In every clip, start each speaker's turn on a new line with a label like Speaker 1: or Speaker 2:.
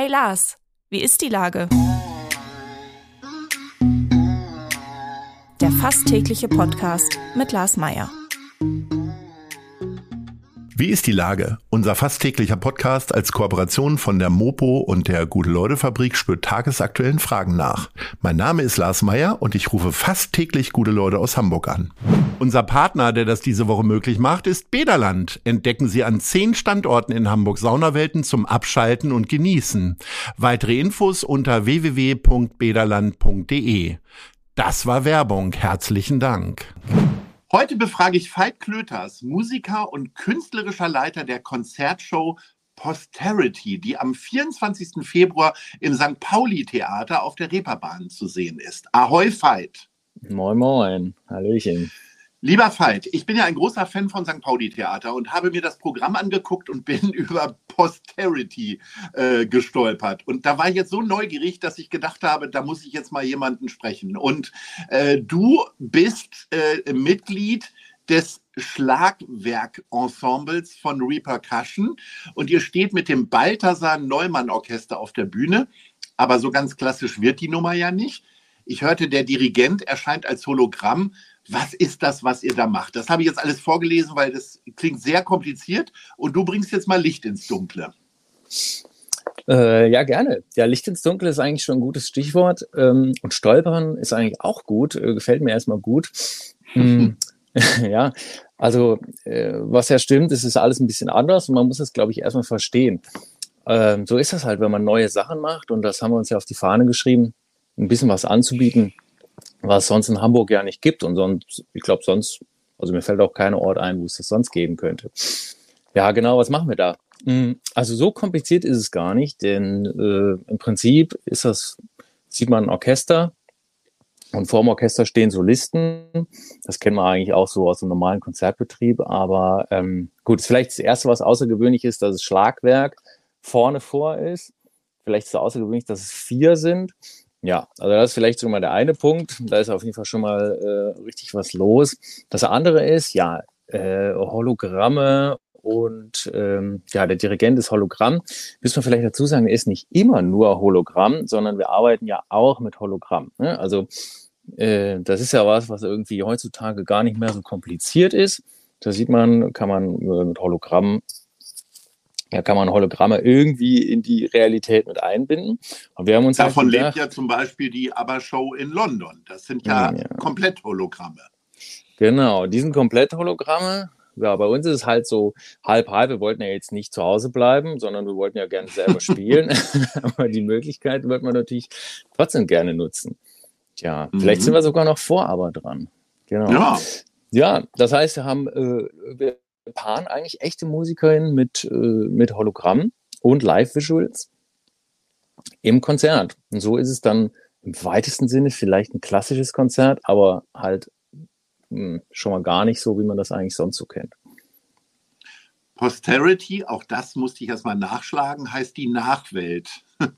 Speaker 1: Hey Lars, wie ist die Lage? Der fast tägliche Podcast mit Lars Meier.
Speaker 2: Wie ist die Lage? Unser fast täglicher Podcast als Kooperation von der Mopo und der Gute-Leute-Fabrik spürt tagesaktuellen Fragen nach. Mein Name ist Lars Meyer und ich rufe fast täglich gute Leute aus Hamburg an. Unser Partner, der das diese Woche möglich macht, ist Bederland. Entdecken Sie an zehn Standorten in Hamburg Saunawelten zum Abschalten und Genießen. Weitere Infos unter www.bederland.de. Das war Werbung. Herzlichen Dank.
Speaker 3: Heute befrage ich Veit Klöters, Musiker und künstlerischer Leiter der Konzertshow Posterity, die am 24. Februar im St. Pauli Theater auf der Reeperbahn zu sehen ist. Ahoi Veit.
Speaker 4: Moin, moin. Hallöchen.
Speaker 3: Lieber Veit, ich bin ja ein großer Fan von St. Pauli Theater und habe mir das Programm angeguckt und bin über Posterity äh, gestolpert. Und da war ich jetzt so neugierig, dass ich gedacht habe, da muss ich jetzt mal jemanden sprechen. Und äh, du bist äh, Mitglied des Schlagwerk-Ensembles von Repercussion und ihr steht mit dem Balthasar Neumann Orchester auf der Bühne. Aber so ganz klassisch wird die Nummer ja nicht. Ich hörte, der Dirigent erscheint als Hologramm was ist das, was ihr da macht? Das habe ich jetzt alles vorgelesen, weil das klingt sehr kompliziert und du bringst jetzt mal Licht ins Dunkle.
Speaker 4: Äh, ja, gerne. Ja, Licht ins Dunkle ist eigentlich schon ein gutes Stichwort. Ähm, und Stolpern ist eigentlich auch gut, äh, gefällt mir erstmal gut. Hm, ja, also äh, was ja stimmt, es ist alles ein bisschen anders und man muss es, glaube ich, erstmal verstehen. Ähm, so ist das halt, wenn man neue Sachen macht und das haben wir uns ja auf die Fahne geschrieben, ein bisschen was anzubieten was sonst in Hamburg ja nicht gibt. Und sonst, ich glaube, sonst, also mir fällt auch kein Ort ein, wo es das sonst geben könnte. Ja, genau, was machen wir da? Hm, also so kompliziert ist es gar nicht, denn äh, im Prinzip ist das, sieht man ein Orchester und vor dem Orchester stehen Solisten. Das kennen wir eigentlich auch so aus dem normalen Konzertbetrieb. Aber ähm, gut, ist vielleicht das Erste, was außergewöhnlich ist, dass es Schlagwerk vorne vor ist. Vielleicht ist es außergewöhnlich, dass es vier sind. Ja, also das ist vielleicht schon mal der eine Punkt. Da ist auf jeden Fall schon mal äh, richtig was los. Das andere ist, ja, äh, Hologramme und ähm, ja, der Dirigent ist Hologramm. Müssen wir vielleicht dazu sagen, er ist nicht immer nur Hologramm, sondern wir arbeiten ja auch mit Hologramm. Ne? Also äh, das ist ja was, was irgendwie heutzutage gar nicht mehr so kompliziert ist. Da sieht man, kann man äh, mit Hologramm da kann man Hologramme irgendwie in die Realität mit einbinden.
Speaker 3: Und wir haben uns Davon halt gedacht, lebt ja zum Beispiel die ABBA-Show in London. Das sind ja, ja. komplett Hologramme.
Speaker 4: Genau, die sind komplett Hologramme. Ja, bei uns ist es halt so halb halb. Wir wollten ja jetzt nicht zu Hause bleiben, sondern wir wollten ja gerne selber spielen. Aber die Möglichkeit wird man natürlich trotzdem gerne nutzen. Tja, mhm. vielleicht sind wir sogar noch vor aber dran. Genau. Ja. Ja, das heißt, wir haben, äh, wir paaren eigentlich echte Musikerinnen mit, äh, mit Hologramm und Live-Visuals im Konzert. Und so ist es dann im weitesten Sinne vielleicht ein klassisches Konzert, aber halt mh, hm, schon mal gar nicht so, wie man das eigentlich sonst so kennt.
Speaker 3: Posterity, auch das musste ich erstmal nachschlagen, heißt die Nachwelt.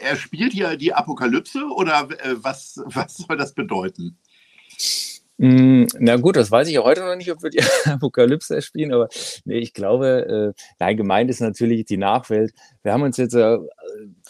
Speaker 3: er spielt hier die Apokalypse oder äh, was, was soll das bedeuten?
Speaker 4: Mm, na gut, das weiß ich ja heute noch nicht, ob wir die Apokalypse spielen, aber nee, ich glaube, äh, nein, gemeint ist natürlich die Nachwelt. Wir haben uns jetzt, äh,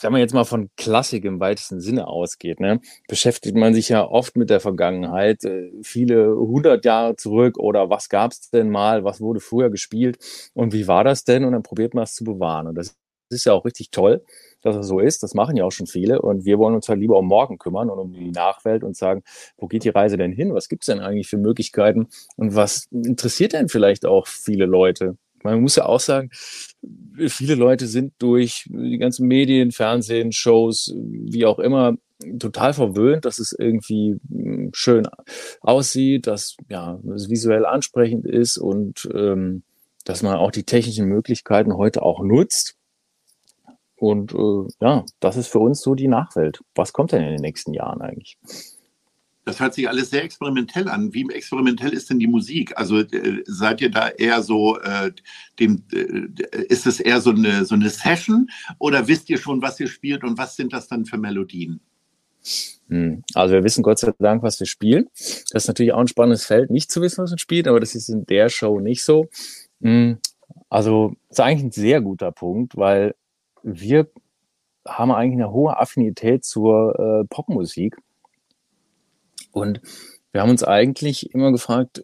Speaker 4: wenn man jetzt mal von Klassik im weitesten Sinne ausgeht, ne, beschäftigt man sich ja oft mit der Vergangenheit, äh, viele hundert Jahre zurück oder was gab es denn mal, was wurde früher gespielt und wie war das denn? Und dann probiert man es zu bewahren. Und das ist ja auch richtig toll dass es so ist. Das machen ja auch schon viele. Und wir wollen uns halt lieber um morgen kümmern und um die Nachwelt und sagen, wo geht die Reise denn hin? Was gibt es denn eigentlich für Möglichkeiten? Und was interessiert denn vielleicht auch viele Leute? Man muss ja auch sagen, viele Leute sind durch die ganzen Medien, Fernsehen, Shows, wie auch immer, total verwöhnt, dass es irgendwie hm, schön aussieht, dass ja es visuell ansprechend ist und ähm, dass man auch die technischen Möglichkeiten heute auch nutzt. Und äh, ja, das ist für uns so die Nachwelt. Was kommt denn in den nächsten Jahren eigentlich?
Speaker 3: Das hört sich alles sehr experimentell an. Wie experimentell ist denn die Musik? Also äh, seid ihr da eher so, äh, dem, äh, ist es eher so eine, so eine Session oder wisst ihr schon, was ihr spielt und was sind das dann für Melodien?
Speaker 4: Hm. Also wir wissen Gott sei Dank, was wir spielen. Das ist natürlich auch ein spannendes Feld, nicht zu wissen, was man spielt, aber das ist in der Show nicht so. Hm. Also das ist eigentlich ein sehr guter Punkt, weil wir haben eigentlich eine hohe Affinität zur äh, Popmusik. Und wir haben uns eigentlich immer gefragt,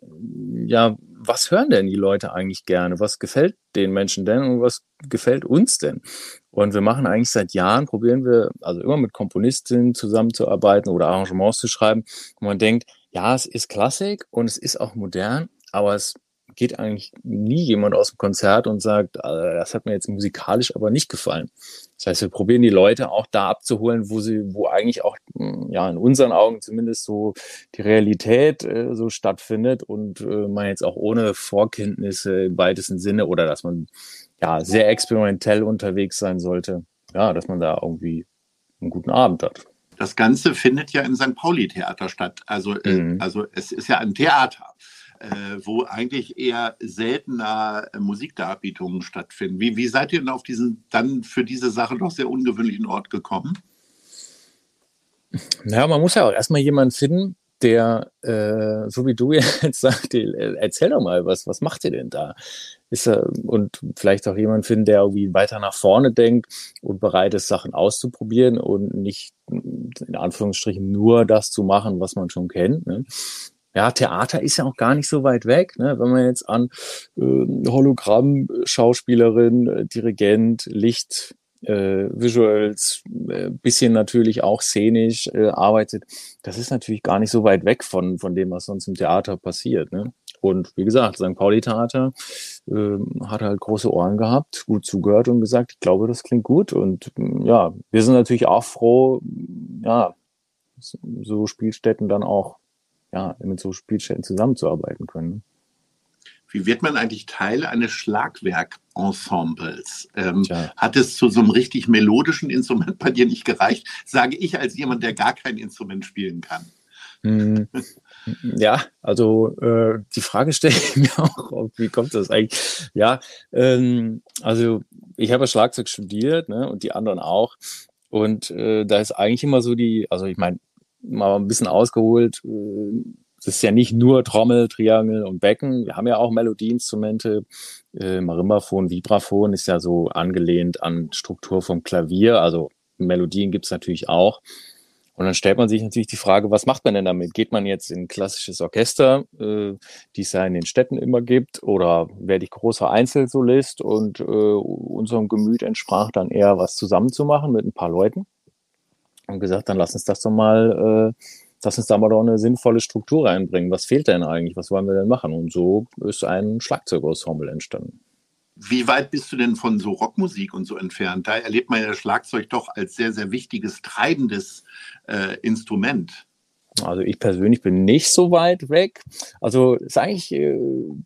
Speaker 4: ja, was hören denn die Leute eigentlich gerne? Was gefällt den Menschen denn und was gefällt uns denn? Und wir machen eigentlich seit Jahren, probieren wir also immer mit Komponistinnen zusammenzuarbeiten oder Arrangements zu schreiben, wo man denkt, ja, es ist Klassik und es ist auch modern, aber es geht eigentlich nie jemand aus dem Konzert und sagt, äh, das hat mir jetzt musikalisch aber nicht gefallen. Das heißt, wir probieren die Leute auch da abzuholen, wo sie, wo eigentlich auch, hm, ja, in unseren Augen zumindest so die Realität äh, so stattfindet und äh, man jetzt auch ohne Vorkenntnisse im weitesten Sinne oder dass man ja sehr experimentell unterwegs sein sollte, ja, dass man da irgendwie einen guten Abend hat.
Speaker 3: Das Ganze findet ja im St. Pauli-Theater statt. Also, äh, mhm. also es ist ja ein Theater wo eigentlich eher seltener äh, Musikdarbietungen stattfinden. Wie, wie seid ihr denn auf diesen dann für diese Sache doch sehr ungewöhnlichen Ort gekommen?
Speaker 4: Naja, man muss ja auch erstmal jemanden finden, der, äh, so wie du jetzt sagst, erzähl doch mal, was, was macht ihr denn da? Ist er, und vielleicht auch jemand finden, der irgendwie weiter nach vorne denkt und bereit ist, Sachen auszuprobieren und nicht in Anführungsstrichen nur das zu machen, was man schon kennt. Ne? Ja, Theater ist ja auch gar nicht so weit weg, ne? wenn man jetzt an äh, Hologramm, Schauspielerin, Dirigent, Licht, äh, Visuals, äh, bisschen natürlich auch szenisch äh, arbeitet. Das ist natürlich gar nicht so weit weg von, von dem, was sonst im Theater passiert. Ne? Und wie gesagt, St. Pauli-Theater äh, hat halt große Ohren gehabt, gut zugehört und gesagt, ich glaube, das klingt gut. Und ja, wir sind natürlich auch froh, ja, so Spielstätten dann auch ja, mit so Spielstätten zusammenzuarbeiten können.
Speaker 3: Wie wird man eigentlich Teil eines Schlagwerkensembles? Ähm, hat es zu so einem richtig melodischen Instrument bei dir nicht gereicht? Sage ich als jemand, der gar kein Instrument spielen kann.
Speaker 4: Hm. Ja, also äh, die Frage stelle ich mir auch, wie kommt das eigentlich? Ja, ähm, also ich habe Schlagzeug studiert ne, und die anderen auch. Und äh, da ist eigentlich immer so die, also ich meine, mal ein bisschen ausgeholt. Äh, es ist ja nicht nur Trommel, Triangel und Becken. Wir haben ja auch Melodieinstrumente. Äh, Vibraphon ist ja so angelehnt an Struktur vom Klavier. Also Melodien gibt's natürlich auch. Und dann stellt man sich natürlich die Frage, was macht man denn damit? Geht man jetzt in ein klassisches Orchester, äh, die es ja in den Städten immer gibt, oder werde ich großer Einzelsolist und äh, unserem Gemüt entsprach dann eher was zusammenzumachen mit ein paar Leuten? Und gesagt, dann lass uns das doch mal, äh, lass uns da mal doch eine sinnvolle Struktur reinbringen. Was fehlt denn eigentlich? Was wollen wir denn machen? Und so ist ein Schlagzeugensemble entstanden.
Speaker 3: Wie weit bist du denn von so Rockmusik und so entfernt? Da erlebt man ja Schlagzeug doch als sehr, sehr wichtiges, treibendes äh, Instrument.
Speaker 4: Also ich persönlich bin nicht so weit weg. Also ist eigentlich äh,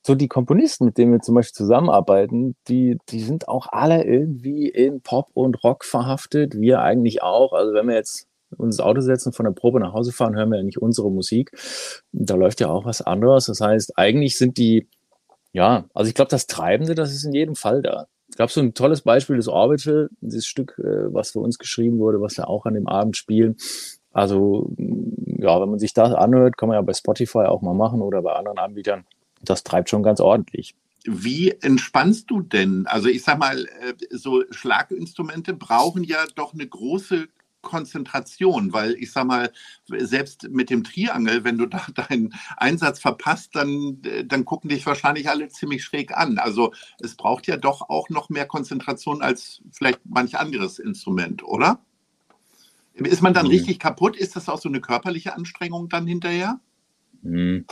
Speaker 4: so die Komponisten, mit denen wir zum Beispiel zusammenarbeiten, die, die sind auch alle irgendwie in Pop und Rock verhaftet. Wir eigentlich auch. Also wenn wir jetzt uns ins Auto setzen, von der Probe nach Hause fahren, hören wir ja nicht unsere Musik. Da läuft ja auch was anderes. Das heißt, eigentlich sind die, ja, also ich glaube, das Treibende, das ist in jedem Fall da. Es gab so ein tolles Beispiel des Orbital, dieses Stück, äh, was für uns geschrieben wurde, was wir auch an dem Abend spielen. Also ja, wenn man sich das anhört, kann man ja bei Spotify auch mal machen oder bei anderen Anbietern. Das treibt schon ganz ordentlich.
Speaker 3: Wie entspannst du denn? Also ich sag mal, äh, so Schlaginstrumente brauchen ja doch eine große Konzentration, weil ich sag mal, selbst mit dem Triangel, wenn du da deinen Einsatz verpasst, dann, äh, dann gucken dich wahrscheinlich alle ziemlich schräg an. Also es braucht ja doch auch noch mehr Konzentration als vielleicht manch anderes Instrument, oder? Ist man dann mhm. richtig kaputt? Ist das auch so eine körperliche Anstrengung dann hinterher?
Speaker 4: Mhm.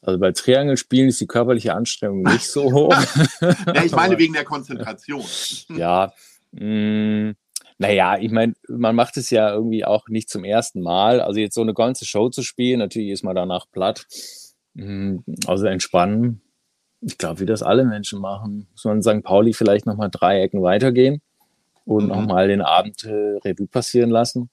Speaker 4: Also bei Triangelspielen ist die körperliche Anstrengung nicht so hoch.
Speaker 3: ja, ich meine wegen der Konzentration.
Speaker 4: ja. Mh, naja, ich meine, man macht es ja irgendwie auch nicht zum ersten Mal. Also jetzt so eine ganze Show zu spielen, natürlich ist man danach platt. Also entspannen. Ich glaube, wie das alle Menschen machen. Muss man in St. Pauli vielleicht nochmal drei Ecken weitergehen und mhm. nochmal den Abend äh, Revue passieren lassen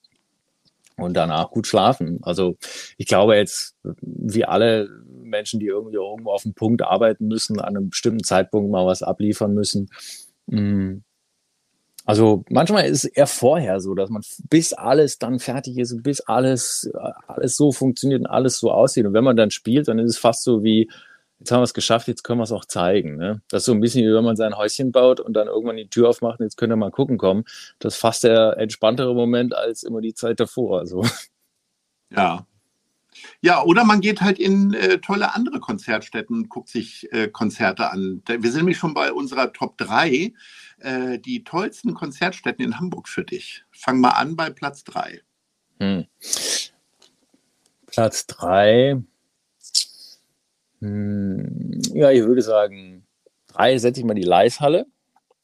Speaker 4: und danach gut schlafen. Also ich glaube jetzt, wie alle Menschen, die irgendwie irgendwo auf dem Punkt arbeiten müssen, an einem bestimmten Zeitpunkt mal was abliefern müssen. Mm. Also manchmal ist es eher vorher so, dass man bis alles dann fertig ist und bis alles, alles so funktioniert und alles so aussieht. Und wenn man dann spielt, dann ist es fast so wie, jetzt haben wir es geschafft, jetzt können wir es auch zeigen. Ne? Das ist so ein bisschen wie wenn man sein Häuschen baut und dann irgendwann die Tür aufmacht und jetzt könnt ihr mal gucken kommen. Das ist fast der entspanntere Moment als immer die Zeit davor. Also.
Speaker 3: Ja. Ja, oder man geht halt in äh, tolle andere Konzertstätten und guckt sich äh, Konzerte an. Wir sind nämlich schon bei unserer Top 3, äh, die tollsten Konzertstätten in Hamburg für dich. Fang mal an bei Platz 3. Hm.
Speaker 4: Platz 3. Hm, ja, ich würde sagen, drei setze ich mal die Leishalle.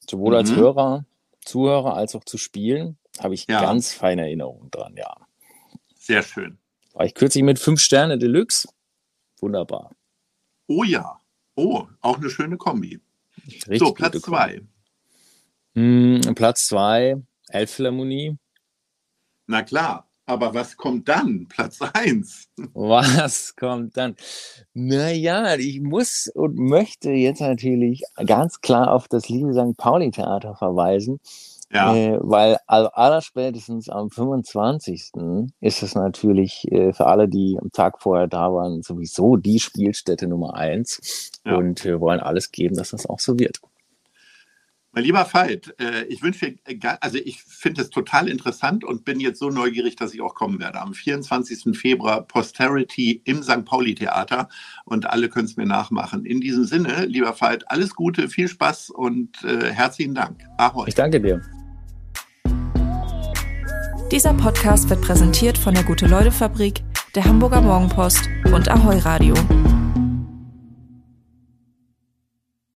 Speaker 4: Sowohl mhm. als Hörer, Zuhörer als auch zu spielen. Habe ich ja. ganz feine Erinnerungen dran, ja.
Speaker 3: Sehr schön.
Speaker 4: War ich kürzlich mit fünf Sterne Deluxe. Wunderbar.
Speaker 3: Oh ja. Oh, auch eine schöne Kombi. Richtig so, Platz zwei.
Speaker 4: Hm, Platz zwei, Elbphilharmonie.
Speaker 3: Na klar. Aber was kommt dann? Platz 1.
Speaker 4: Was kommt dann? Naja, ich muss und möchte jetzt natürlich ganz klar auf das liebe St. Pauli-Theater verweisen. Ja. Äh, weil allerspätestens am 25. ist es natürlich äh, für alle, die am Tag vorher da waren, sowieso die Spielstätte Nummer 1. Ja. Und wir wollen alles geben, dass das auch so wird.
Speaker 3: Mein lieber Veit, äh, ich wünsche, also ich finde es total interessant und bin jetzt so neugierig, dass ich auch kommen werde. Am 24. Februar Posterity im St. Pauli Theater und alle können es mir nachmachen. In diesem Sinne, lieber Veit, alles Gute, viel Spaß und äh, herzlichen Dank.
Speaker 4: Ahoi. Ich danke dir.
Speaker 1: Dieser Podcast wird präsentiert von der Gute-Leute-Fabrik, der Hamburger Morgenpost und Ahoi Radio.